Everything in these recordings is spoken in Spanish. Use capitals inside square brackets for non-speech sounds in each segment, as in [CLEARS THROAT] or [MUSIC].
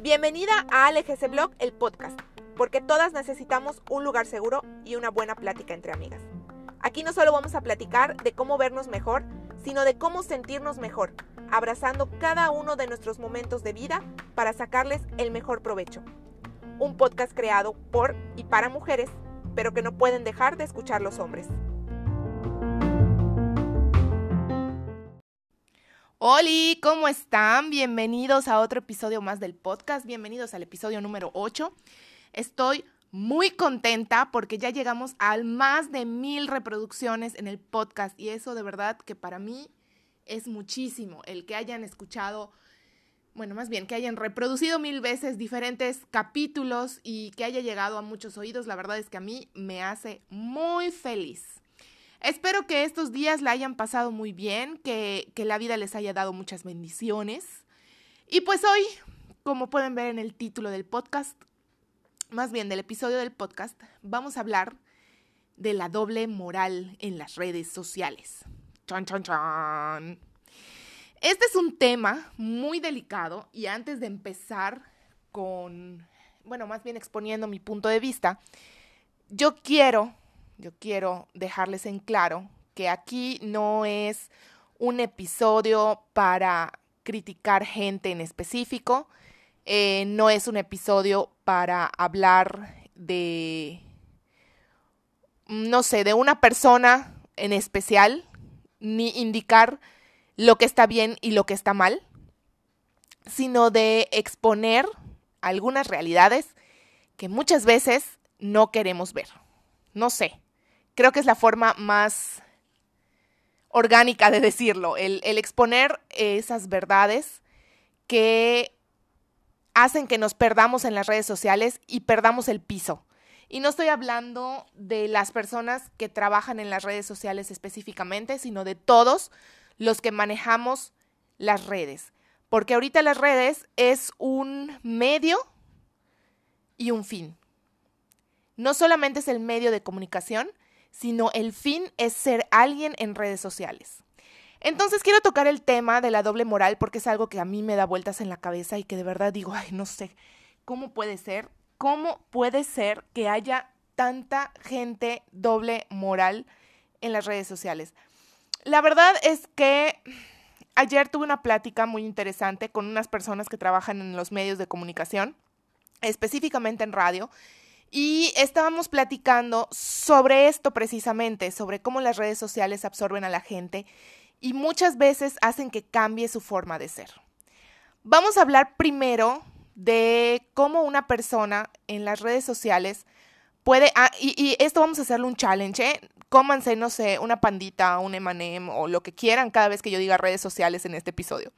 Bienvenida a ALGC Blog, el podcast, porque todas necesitamos un lugar seguro y una buena plática entre amigas. Aquí no solo vamos a platicar de cómo vernos mejor, sino de cómo sentirnos mejor, abrazando cada uno de nuestros momentos de vida para sacarles el mejor provecho. Un podcast creado por y para mujeres, pero que no pueden dejar de escuchar los hombres. Hola, ¿cómo están? Bienvenidos a otro episodio más del podcast. Bienvenidos al episodio número 8. Estoy muy contenta porque ya llegamos a más de mil reproducciones en el podcast y eso de verdad que para mí es muchísimo. El que hayan escuchado, bueno, más bien que hayan reproducido mil veces diferentes capítulos y que haya llegado a muchos oídos, la verdad es que a mí me hace muy feliz. Espero que estos días la hayan pasado muy bien, que, que la vida les haya dado muchas bendiciones. Y pues hoy, como pueden ver en el título del podcast, más bien del episodio del podcast, vamos a hablar de la doble moral en las redes sociales. Chan, chan, chan. Este es un tema muy delicado y antes de empezar con, bueno, más bien exponiendo mi punto de vista, yo quiero yo quiero dejarles en claro que aquí no es un episodio para criticar gente en específico, eh, no es un episodio para hablar de, no sé, de una persona en especial, ni indicar lo que está bien y lo que está mal, sino de exponer algunas realidades que muchas veces no queremos ver. No sé, creo que es la forma más orgánica de decirlo, el, exponer esas verdades que hacen que nos perdamos en las redes sociales y perdamos el piso. Y no estoy hablando de las personas que trabajan en las redes sociales específicamente, sino de todos los que manejamos las redes. Porque ahorita las redes es un medio y un fin. No solamente es el medio de comunicación, sino el fin es ser alguien en redes sociales. Entonces quiero tocar el tema de la doble moral porque es algo que a mí me da vueltas en la cabeza y que de verdad digo, ay, no sé, ¿cómo puede ser? ¿Cómo puede ser que haya tanta gente doble moral en las redes sociales? La verdad es que ayer tuve una plática muy interesante con unas personas que trabajan en los medios de comunicación, específicamente en radio, y estábamos platicando sobre esto precisamente, sobre cómo las redes sociales absorben a la gente y muchas veces hacen que cambie su forma de ser. Vamos a hablar primero de cómo una persona en las redes sociales puede, ah, y, esto vamos a hacerle un challenge, ¿eh? cómanse, no sé, una pandita, un emanem o lo que quieran cada vez que yo diga redes sociales en este episodio.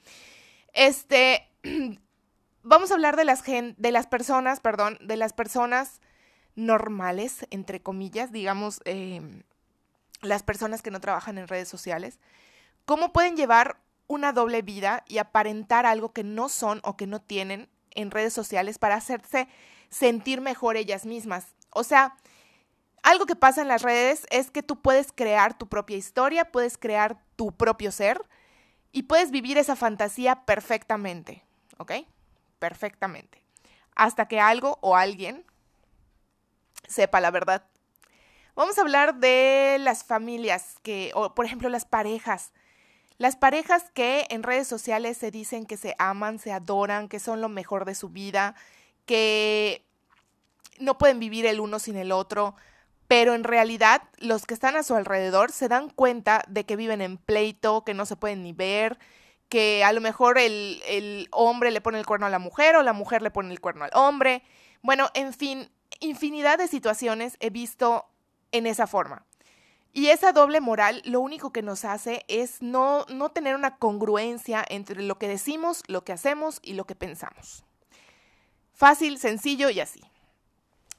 Este, [CLEARS THROAT] vamos a hablar de las, de las personas, perdón, de las personas normales, entre comillas, digamos, em, las personas que no trabajan en redes sociales, cómo pueden llevar una doble vida y aparentar algo que no son o que no tienen en redes sociales para hacerse sentir mejor ellas mismas. O sea, algo que pasa en las redes es que tú puedes crear tu propia historia, puedes crear tu propio ser y puedes vivir esa fantasía perfectamente, ¿ok? Perfectamente. Hasta que algo o alguien sepa la verdad. Vamos a hablar de las familias que, o por ejemplo, las parejas. Las parejas que en redes sociales se dicen que se aman, se adoran, que son lo mejor de su vida, que no pueden vivir el uno sin el otro, pero en realidad los que están a su alrededor se dan cuenta de que viven en pleito, que no se pueden ni ver, que a lo mejor el, el hombre le pone el cuerno a la mujer o la mujer le pone el cuerno al hombre. Bueno, en fin, infinidad de situaciones he visto en esa forma. Y esa doble moral lo único que nos hace es no, no tener una congruencia entre lo que decimos, lo que hacemos y lo que pensamos. Fácil, sencillo y así.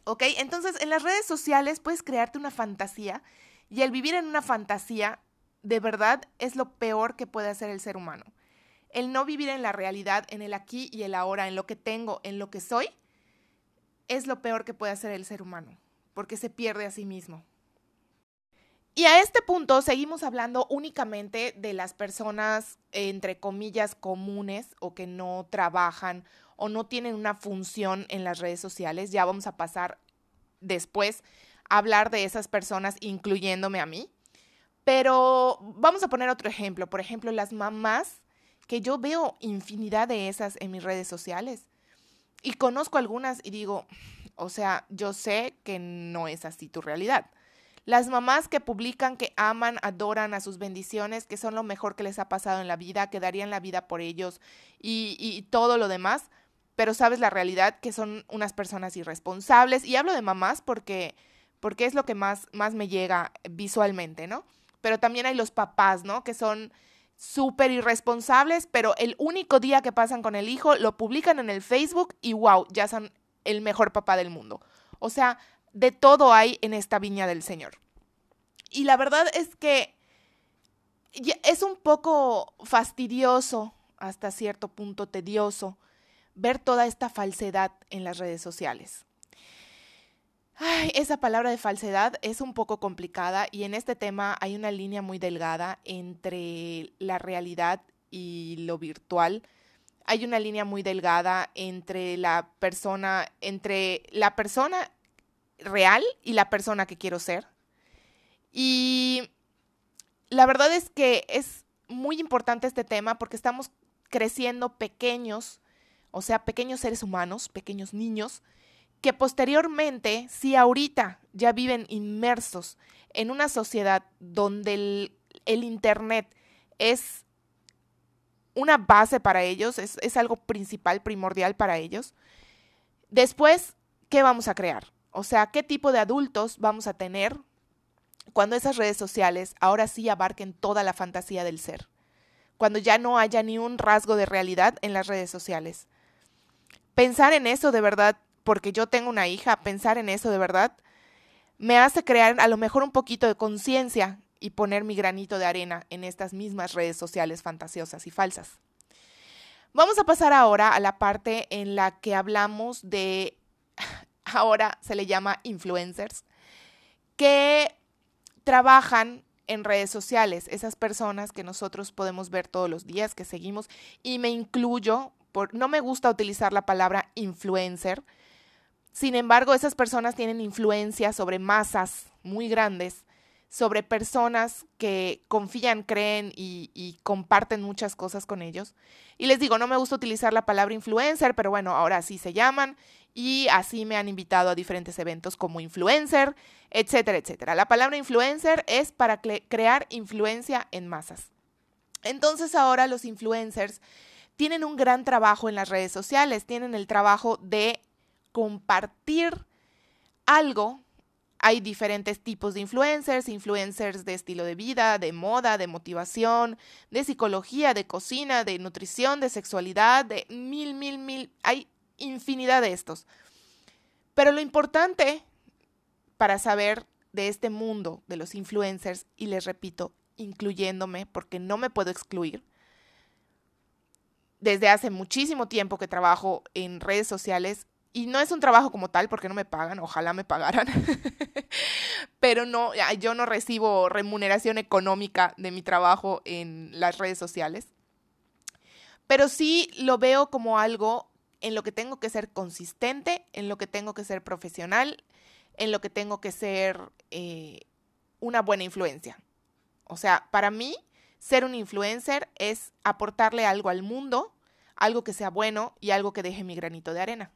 ¿Ok? Entonces, en las redes sociales puedes crearte una fantasía y el vivir en una fantasía, de verdad, es lo peor que puede hacer el ser humano. El no vivir en la realidad, en el aquí y el ahora, en lo que tengo, en lo que soy, es lo peor que puede hacer el ser humano, porque se pierde a sí mismo. Y a este punto seguimos hablando únicamente de las personas, entre comillas, comunes o que no trabajan o no tienen una función en las redes sociales. Ya vamos a pasar después a hablar de esas personas, incluyéndome a mí. Pero vamos a poner otro ejemplo. Por ejemplo, las mamás, que yo veo infinidad de esas en mis redes sociales. Y conozco algunas y digo, o sea, yo sé que no es así tu realidad. Las mamás que publican que aman, adoran a sus bendiciones, que son lo mejor que les ha pasado en la vida, que darían la vida por ellos y, todo lo demás, pero sabes la realidad que son unas personas irresponsables. Y hablo de mamás porque, porque es lo que más, más me llega visualmente, ¿no? Pero también hay los papás, ¿no? Que son súper irresponsables, pero el único día que pasan con el hijo lo publican en el Facebook y wow, ya son el mejor papá del mundo. O sea, de todo hay en esta viña del Señor. Y la verdad es que es un poco fastidioso, hasta cierto punto tedioso, ver toda esta falsedad en las redes sociales. Ay, esa palabra de falsedad es un poco complicada y en este tema hay una línea muy delgada entre la realidad y lo virtual. Hay una línea muy delgada entre la persona, entre la persona real y la persona que quiero ser. Y la verdad es que es muy importante este tema porque estamos creciendo pequeños, o sea, pequeños seres humanos, pequeños niños, que posteriormente, si ahorita ya viven inmersos en una sociedad donde el, Internet es una base para ellos, es, es algo principal, primordial para ellos, después, ¿qué vamos a crear? O sea, ¿qué tipo de adultos vamos a tener cuando esas redes sociales ahora sí abarquen toda la fantasía del ser? Cuando ya no haya ni un rasgo de realidad en las redes sociales. Pensar en eso de verdad, porque yo tengo una hija, pensar en eso de verdad, me hace crear a lo mejor un poquito de conciencia y poner mi granito de arena en estas mismas redes sociales fantasiosas y falsas. Vamos a pasar ahora a la parte en la que hablamos de [LAUGHS] ahora se le llama influencers, que trabajan en redes sociales, esas personas que nosotros podemos ver todos los días, que seguimos, y me incluyo, por, no me gusta utilizar la palabra influencer, sin embargo, esas personas tienen influencia sobre masas muy grandes, sobre personas que confían, creen y, comparten muchas cosas con ellos. Y les digo, no me gusta utilizar la palabra influencer, pero bueno, ahora sí se llaman y así me han invitado a diferentes eventos como influencer, etcétera, etcétera. La palabra influencer es para crear influencia en masas. Entonces ahora los influencers tienen un gran trabajo en las redes sociales, tienen el trabajo de compartir algo. Hay diferentes tipos de influencers, influencers de estilo de vida, de moda, de motivación, de psicología, de cocina, de nutrición, de sexualidad, de mil, mil, mil. Hay infinidad de estos. Pero lo importante para saber de este mundo de los influencers, y les repito, incluyéndome, porque no me puedo excluir, desde hace muchísimo tiempo que trabajo en redes sociales y no es un trabajo como tal porque no me pagan, ojalá me pagaran, [LAUGHS] pero no, yo no recibo remuneración económica de mi trabajo en las redes sociales, pero sí lo veo como algo en lo que tengo que ser consistente, en lo que tengo que ser profesional, en lo que tengo que ser eh, una buena influencia. O sea, para mí, ser un influencer es aportarle algo al mundo, algo que sea bueno y algo que deje mi granito de arena.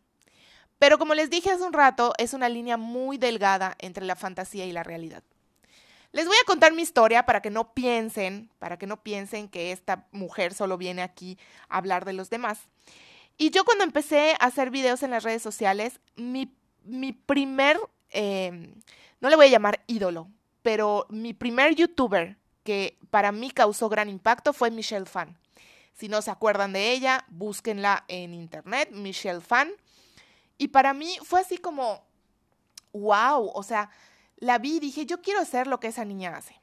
Pero como les dije hace un rato, es una línea muy delgada entre la fantasía y la realidad. Les voy a contar mi historia para que no piensen, para que no piensen que esta mujer solo viene aquí a hablar de los demás. Y yo cuando empecé a hacer videos en las redes sociales, mi, mi primer, em, no le voy a llamar ídolo, pero mi primer youtuber que para mí causó gran impacto fue Michelle Fan. Si no se acuerdan de ella, búsquenla en internet, Michelle Fan. Y para mí fue así como, wow, o sea, la vi y dije, yo quiero hacer lo que esa niña hace.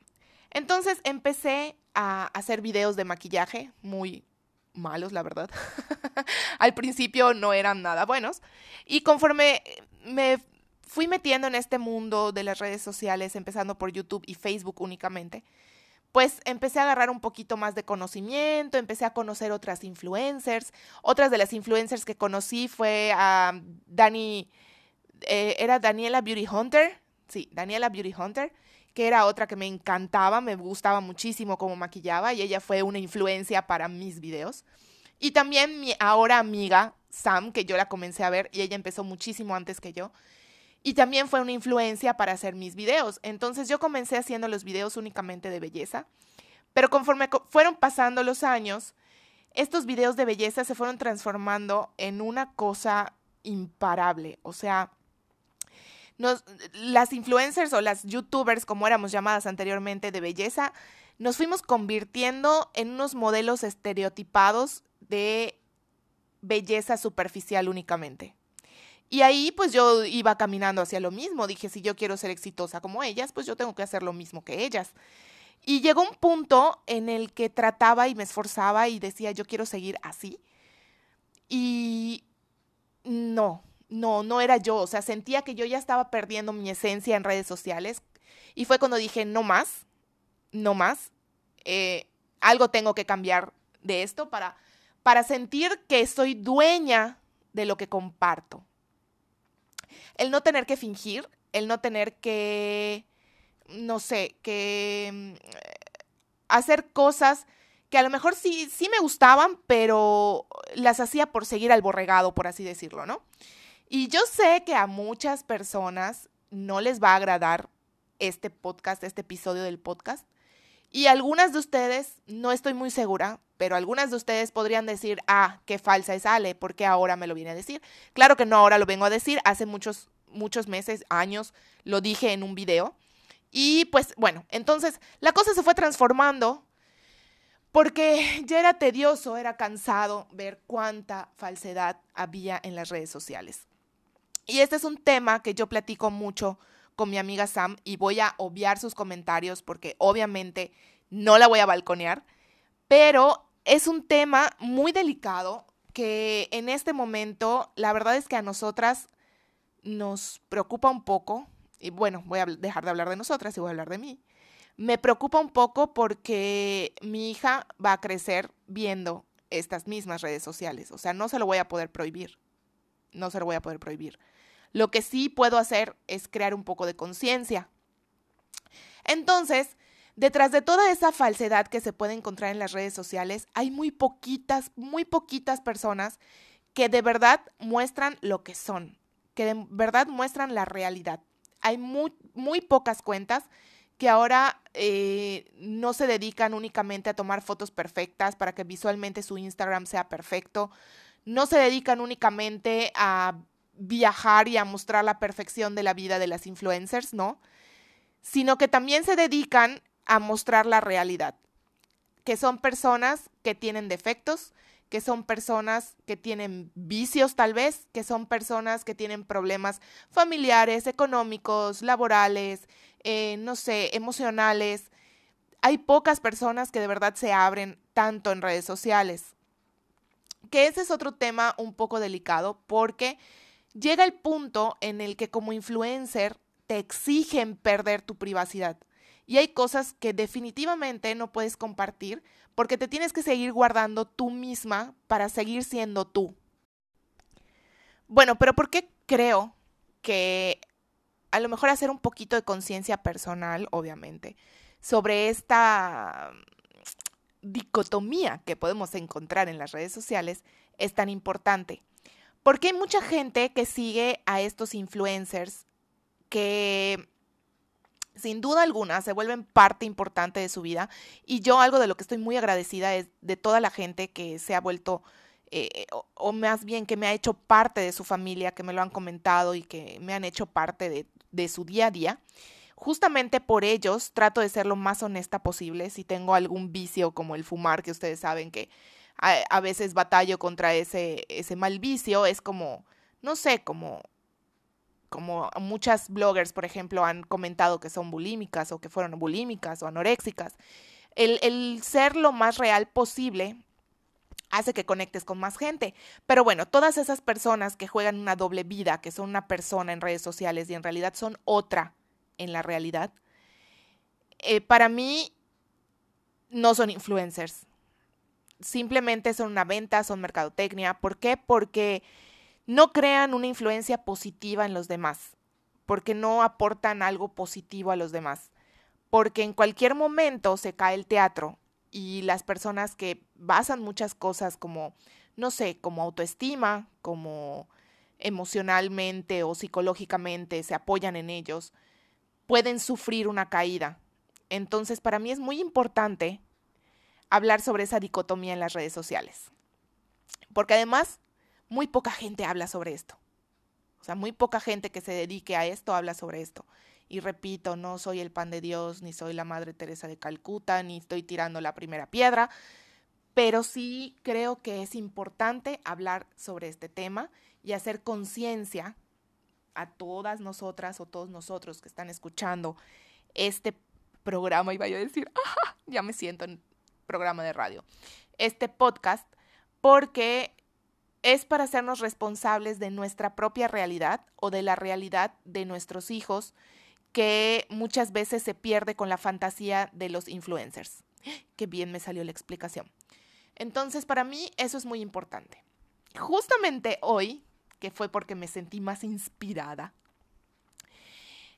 Entonces empecé a hacer videos de maquillaje muy malos, la verdad. [LAUGHS] Al principio no eran nada buenos. Y conforme me fui metiendo en este mundo de las redes sociales, empezando por YouTube y Facebook únicamente, pues empecé a agarrar un poquito más de conocimiento, empecé a conocer otras influencers. Otras de las influencers que conocí fue Dani, eh, era Daniela Beauty Hunter, sí, Daniela Beauty Hunter, que era otra que me encantaba, me gustaba muchísimo cómo maquillaba y ella fue una influencia para mis videos. Y también mi ahora amiga Sam, que yo la comencé a ver y ella empezó muchísimo antes que yo y también fue una influencia para hacer mis videos. Entonces yo comencé haciendo los videos únicamente de belleza, pero conforme fueron pasando los años, estos videos de belleza se fueron transformando en una cosa imparable. O sea, las influencers o las youtubers, como éramos llamadas anteriormente, de belleza, nos fuimos convirtiendo en unos modelos estereotipados de belleza superficial únicamente. Y ahí pues yo iba caminando hacia lo mismo. Dije, si yo quiero ser exitosa como ellas, pues yo tengo que hacer lo mismo que ellas. Y llegó un punto en el que trataba y me esforzaba y decía, yo quiero seguir así. Y no, no, no era yo. O sea, sentía que yo ya estaba perdiendo mi esencia en redes sociales. Y fue cuando dije, no más, no más. Eh, algo tengo que cambiar de esto para, para sentir que soy dueña de lo que comparto el no tener que fingir, el no tener que, no sé, que mm, hacer cosas que a lo mejor sí, sí me gustaban, pero las hacía por seguir al borregado, por así decirlo, ¿no? Y yo sé que a muchas personas no les va a agradar este podcast, este episodio del podcast. Y algunas de ustedes, no estoy muy segura, pero algunas de ustedes podrían decir, ah, qué falsa es Ale, porque ahora me lo viene a decir. Claro que no ahora lo vengo a decir, hace muchos, muchos meses, años, lo dije en un video. Y pues bueno, entonces la cosa se fue transformando porque [LAUGHS] ya era tedioso, era cansado ver cuánta falsedad había en las redes sociales. Y este es un tema que yo platico mucho con mi amiga Sam y voy a obviar sus comentarios porque obviamente no la voy a balconear, pero es un tema muy delicado que en este momento la verdad es que a nosotras nos preocupa un poco, y bueno, voy a dejar de hablar de nosotras y voy a hablar de mí. Me preocupa un poco porque mi hija va a crecer viendo estas mismas redes sociales, o sea, no se lo voy a poder prohibir, no se lo voy a poder prohibir. Lo que sí puedo hacer es crear un poco de conciencia. Entonces, detrás de toda esa falsedad que se puede encontrar en las redes sociales, hay muy poquitas, muy poquitas personas que de verdad muestran lo que son, que de verdad muestran la realidad. Hay muy, pocas cuentas que ahora eh, no se dedican únicamente a tomar fotos perfectas para que visualmente su Instagram sea perfecto, no se dedican únicamente a viajar y a mostrar la perfección de la vida de las influencers, ¿no? Sino que también se dedican a mostrar la realidad, que son personas que tienen defectos, que son personas que tienen vicios tal vez, que son personas que tienen problemas familiares, económicos, laborales, eh, no sé, emocionales. Hay pocas personas que de verdad se abren tanto en redes sociales. Que ese es otro tema un poco delicado porque llega el punto en el que como influencer te exigen perder tu privacidad. Y hay cosas que definitivamente no puedes compartir porque te tienes que seguir guardando tú misma para seguir siendo tú. Bueno, pero ¿por qué creo que a lo mejor hacer un poquito de conciencia personal, obviamente, sobre esta dicotomía que podemos encontrar en las redes sociales es tan importante? Porque hay mucha gente que sigue a estos influencers que sin duda alguna se vuelven parte importante de su vida y yo algo de lo que estoy muy agradecida es de toda la gente que se ha vuelto eh, o, más bien que me ha hecho parte de su familia, que me lo han comentado y que me han hecho parte de, de su día a día. Justamente por ellos trato de ser lo más honesta posible. Si tengo algún vicio como el fumar, que ustedes saben que a, veces batallo contra ese, ese mal vicio, es como, no sé, como, como muchas bloggers, por ejemplo, han comentado que son bulímicas o que fueron bulímicas o anoréxicas. El, el ser lo más real posible hace que conectes con más gente. Pero bueno, todas esas personas que juegan una doble vida, que son una persona en redes sociales y en realidad son otra en la realidad, eh, para mí no son influencers. Simplemente son una venta, son mercadotecnia. ¿Por qué? Porque no crean una influencia positiva en los demás, porque no aportan algo positivo a los demás, porque en cualquier momento se cae el teatro y las personas que basan muchas cosas como, no sé, como autoestima, como emocionalmente o psicológicamente se apoyan en ellos, pueden sufrir una caída. Entonces, para mí es muy importante hablar sobre esa dicotomía en las redes sociales. Porque además, muy poca gente habla sobre esto. O sea, muy poca gente que se dedique a esto habla sobre esto. Y repito, no soy el pan de Dios, ni soy la Madre Teresa de Calcuta, ni estoy tirando la primera piedra, pero sí creo que es importante hablar sobre este tema y hacer conciencia a todas nosotras o todos nosotros que están escuchando este programa, iba yo a decir, [LAUGHS] ya me siento en programa de radio, este podcast, porque es para hacernos responsables de nuestra propia realidad o de la realidad de nuestros hijos que muchas veces se pierde con la fantasía de los influencers. [GASPS] Qué bien me salió la explicación. Entonces, para mí eso es muy importante. Justamente hoy, que fue porque me sentí más inspirada,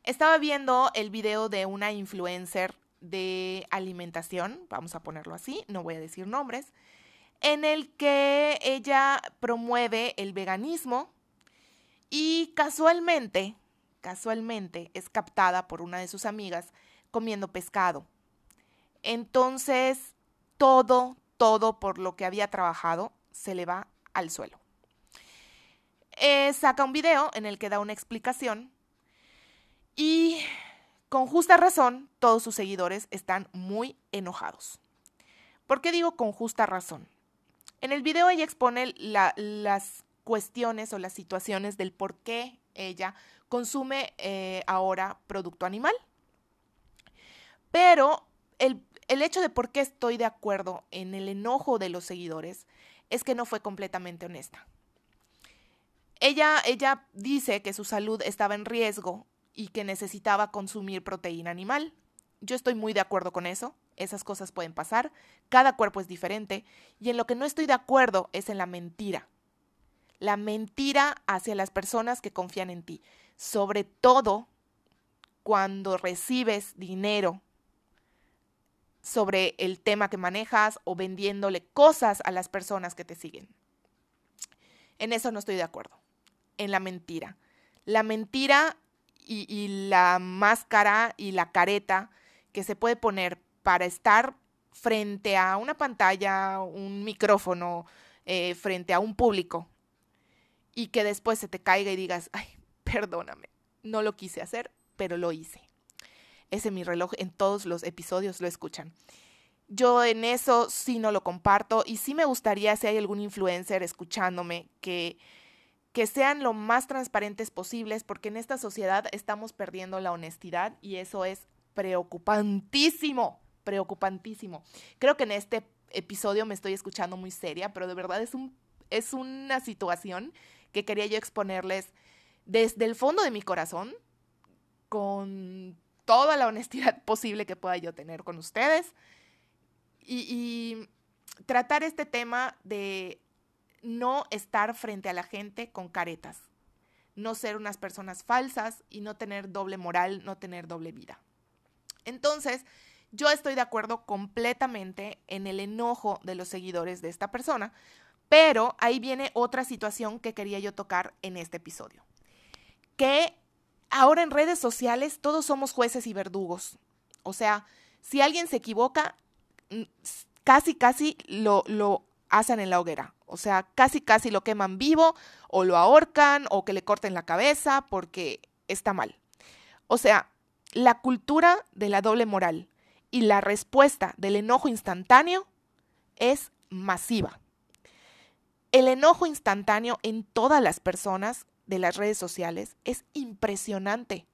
estaba viendo el video de una influencer de alimentación, vamos a ponerlo así, no voy a decir nombres, en el que ella promueve el veganismo y casualmente casualmente es captada por una de sus amigas comiendo pescado. Entonces, todo, todo por lo que había trabajado se le va al suelo. Eh, saca un video en el que da una explicación y con justa razón todos sus seguidores están muy enojados. ¿Por qué digo con justa razón? En el video ella expone las cuestiones o las situaciones del por qué ella consume eh, ahora producto animal. Pero el, el hecho de por qué estoy de acuerdo en el enojo de los seguidores es que no fue completamente honesta. Ella, ella dice que su salud estaba en riesgo y que necesitaba consumir proteína animal. Yo estoy muy de acuerdo con eso. Esas cosas pueden pasar. Cada cuerpo es diferente. Y en lo que no estoy de acuerdo es en la mentira. La mentira hacia las personas que confían en ti sobre todo cuando recibes dinero sobre el tema que manejas o vendiéndole cosas a las personas que te siguen. En eso no estoy de acuerdo, en la mentira. La mentira y, la máscara y la careta que se puede poner para estar frente a una pantalla, un micrófono, eh, frente a un público y que después se te caiga y digas, ay, perdóname, no lo quise hacer, pero lo hice. Ese mi reloj en todos los episodios lo escuchan. Yo en eso sí no lo comparto y sí me gustaría si hay algún influencer escuchándome que que sean lo más transparentes posibles porque en esta sociedad estamos perdiendo la honestidad y eso es preocupantísimo, preocupantísimo. Creo que en este episodio me estoy escuchando muy seria, pero de verdad es un es una situación que quería yo exponerles desde el fondo de mi corazón, con toda la honestidad [LAUGHS] posible que pueda yo tener con ustedes, y, tratar este tema de no estar frente a la gente con caretas, no ser unas personas falsas y no tener doble moral, no tener doble vida. Entonces, yo estoy de acuerdo completamente en el enojo de los seguidores de esta persona, pero ahí viene otra situación que quería yo tocar en este episodio que ahora en redes sociales todos somos jueces y verdugos. O sea, si alguien se equivoca, mm, casi, casi lo, lo hacen en la hoguera. O sea, casi, casi lo queman vivo o lo ahorcan o que le corten la cabeza porque está mal. O sea, la cultura de la doble moral y la respuesta del enojo instantáneo es masiva. El enojo instantáneo en todas las personas de las redes sociales es impresionante.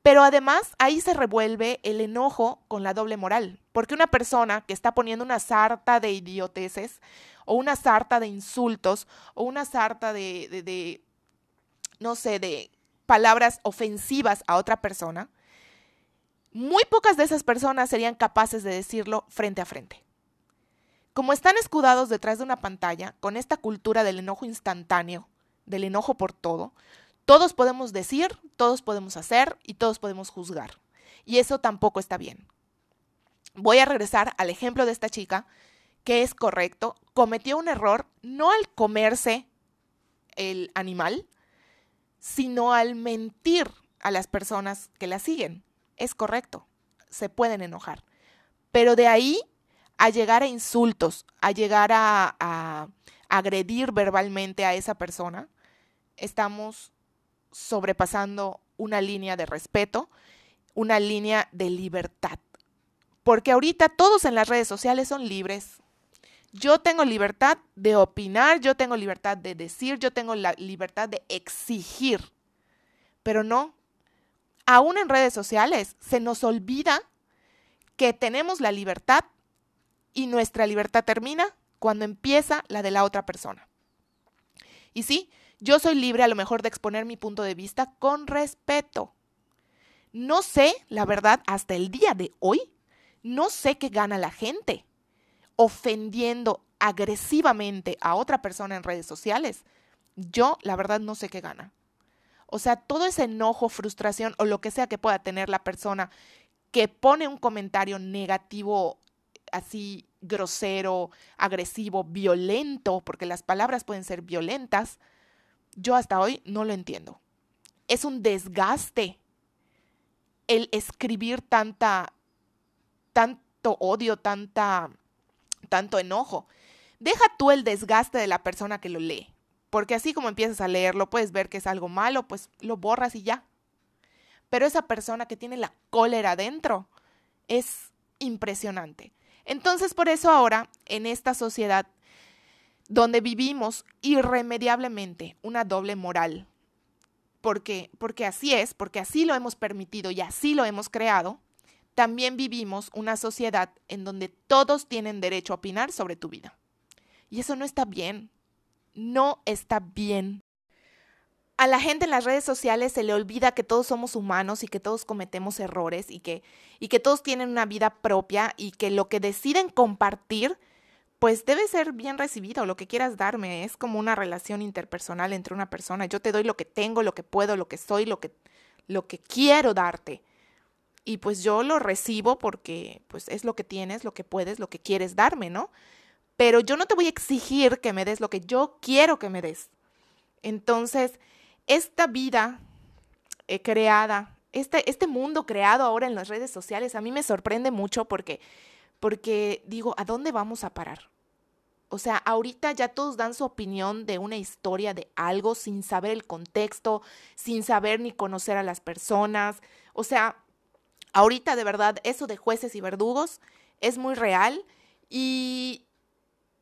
Pero además ahí se revuelve el enojo con la doble moral, porque una persona que está poniendo una sarta de idioteces o una sarta de insultos o una sarta de, de, de no sé, de palabras ofensivas a otra persona, muy pocas de esas personas serían capaces de decirlo frente a frente. Como están escudados detrás de una pantalla, con esta cultura del enojo instantáneo, del enojo por todo, todos podemos decir, todos podemos hacer y todos podemos juzgar. Y eso tampoco está bien. Voy a regresar al ejemplo de esta chica, que es correcto, cometió un error no al comerse el animal, sino al mentir a las personas que la siguen. Es correcto, se pueden enojar. Pero de ahí a llegar a insultos, a llegar a, agredir verbalmente a esa persona, estamos sobrepasando una línea de respeto, una línea de libertad. Porque ahorita todos en las redes sociales son libres. Yo tengo libertad de opinar, yo tengo libertad de decir, yo tengo la libertad de exigir. Pero no, aún en redes sociales se nos olvida que tenemos la libertad y nuestra libertad termina cuando empieza la de la otra persona. Y sí, yo soy libre a lo mejor de exponer mi punto de vista con respeto. No sé, la verdad, hasta el día de hoy, no sé qué gana la gente ofendiendo agresivamente a otra persona en redes sociales. Yo, la verdad, no sé qué gana. O sea, todo ese enojo, frustración o lo que sea que pueda tener la persona que pone un comentario negativo así grosero, agresivo, violento, porque las palabras pueden ser violentas, yo hasta hoy no lo entiendo. Es un desgaste el escribir tanta, tanto odio, tanta, tanto enojo. Deja tú el desgaste de la persona que lo lee, porque así como empiezas a leerlo, puedes ver que es algo malo, pues lo borras y ya. Pero esa persona que tiene la cólera dentro es impresionante. Entonces, por eso ahora, en esta sociedad donde vivimos irremediablemente una doble moral, porque, porque así es, porque así lo hemos permitido y así lo hemos creado, también vivimos una sociedad en donde todos tienen derecho a opinar sobre tu vida. Y eso no está bien, no está bien. A la gente en las redes sociales se le olvida que todos somos humanos y que todos cometemos errores y que, y que todos tienen una vida propia y que lo que deciden compartir pues debe ser bien recibido, lo que quieras darme, es como una relación interpersonal entre una persona. Yo te doy lo que tengo, lo que puedo, lo que soy, lo que, lo que quiero darte. Y pues yo lo recibo porque pues es lo que tienes, lo que puedes, lo que quieres darme, ¿no? Pero yo no te voy a exigir que me des lo que yo quiero que me des. Entonces, esta vida eh, creada, este, este mundo creado ahora en las redes sociales, a mí me sorprende mucho porque porque digo, ¿a dónde vamos a parar? O sea, ahorita ya todos dan su opinión de una historia, de algo, sin saber el contexto, sin saber ni conocer a las personas. O sea, ahorita de verdad eso de jueces y verdugos es muy real y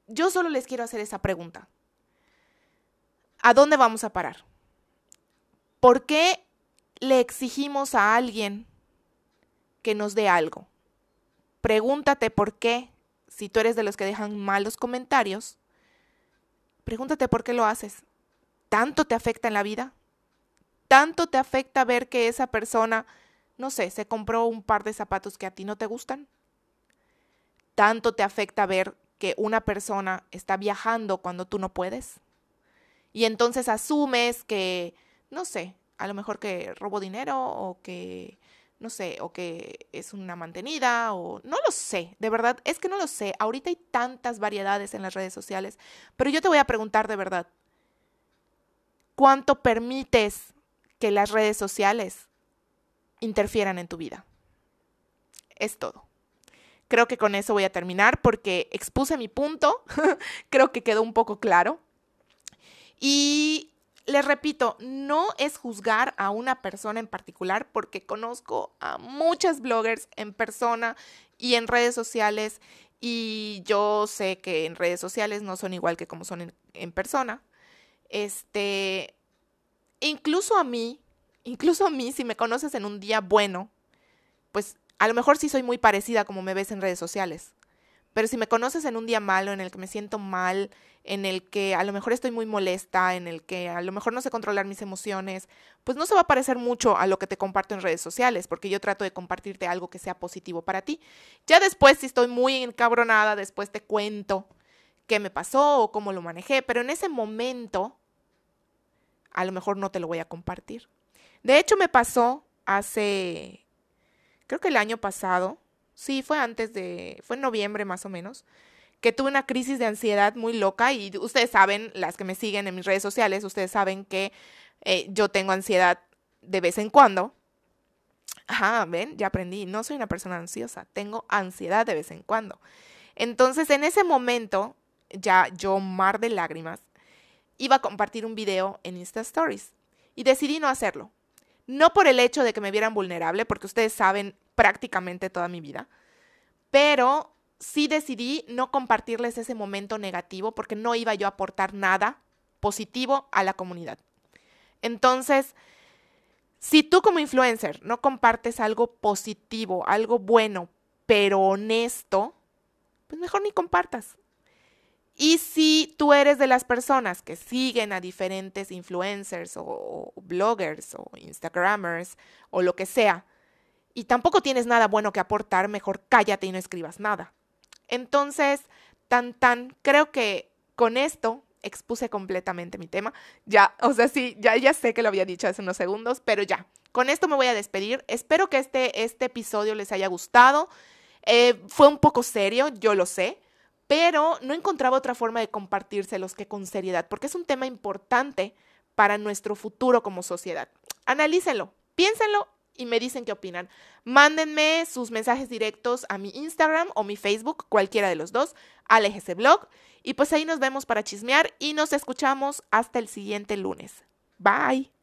yo solo les quiero hacer esa pregunta. ¿A dónde vamos a parar? ¿Por qué le exigimos a alguien que nos dé algo? Pregúntate por qué, si tú eres de los que dejan malos comentarios, pregúntate por qué lo haces. ¿Tanto te afecta en la vida? ¿Tanto te afecta ver que esa persona, no sé, se compró un par de zapatos que a ti no te gustan? ¿Tanto te afecta ver que una persona está viajando cuando tú no puedes? Y entonces asumes que, no sé, a lo mejor que robó dinero o que no sé, o que es una mantenida, o no lo sé, de verdad, es que no lo sé. Ahorita hay tantas variedades en las redes sociales, pero yo te voy a preguntar de verdad, ¿cuánto permites que las redes sociales interfieran en tu vida? Es todo. Creo que con eso voy a terminar porque expuse mi punto, [LAUGHS] creo que quedó un poco claro. Y les repito, no es juzgar a una persona en particular porque conozco a muchas bloggers en persona y en redes sociales y yo sé que en redes sociales no son igual que como son en, persona. Este, incluso a mí, incluso a mí, si me conoces en un día bueno, pues a lo mejor sí soy muy parecida como me ves en redes sociales. Pero si me conoces en un día malo, en el que me siento mal, en el que a lo mejor estoy muy molesta, en el que a lo mejor no sé controlar mis emociones, pues no se va a parecer mucho a lo que te comparto en redes sociales, porque yo trato de compartirte algo que sea positivo para ti. Ya después, si estoy muy encabronada, después te cuento qué me pasó o cómo lo manejé, pero en ese momento a lo mejor no te lo voy a compartir. De hecho, me pasó hace, creo que el año pasado, sí, fue antes de, fue en noviembre más o menos, que tuve una crisis de ansiedad muy loca y ustedes saben, las que me siguen en mis redes sociales, ustedes saben que eh, yo tengo ansiedad de vez en cuando. Ajá, ven, ya aprendí, no soy una persona ansiosa, tengo ansiedad de vez en cuando. Entonces, en ese momento, ya yo, mar de lágrimas, iba a compartir un video en Insta Stories y decidí no hacerlo. No por el hecho de que me vieran vulnerable, porque ustedes saben prácticamente toda mi vida, pero sí decidí no compartirles ese momento negativo porque no iba yo a aportar nada positivo a la comunidad. Entonces, si tú como influencer no compartes algo positivo, algo bueno, pero honesto, pues mejor ni compartas. Y si tú eres de las personas que siguen a diferentes influencers o, bloggers o instagramers o lo que sea, y tampoco tienes nada bueno que aportar, mejor cállate y no escribas nada. Entonces, tan tan, creo que con esto expuse completamente mi tema. Ya, o sea, sí, ya, ya sé que lo había dicho hace unos segundos, pero ya, con esto me voy a despedir. Espero que este, este episodio les haya gustado. Eh, fue un poco serio, yo lo sé, pero no encontraba otra forma de compartírselos que con seriedad, porque es un tema importante para nuestro futuro como sociedad. Analícenlo, piénsenlo y me dicen qué opinan. Mándenme sus mensajes directos a mi Instagram o mi Facebook, cualquiera de los dos, ese Blog. Y pues ahí nos vemos para chismear y nos escuchamos hasta el siguiente lunes. Bye.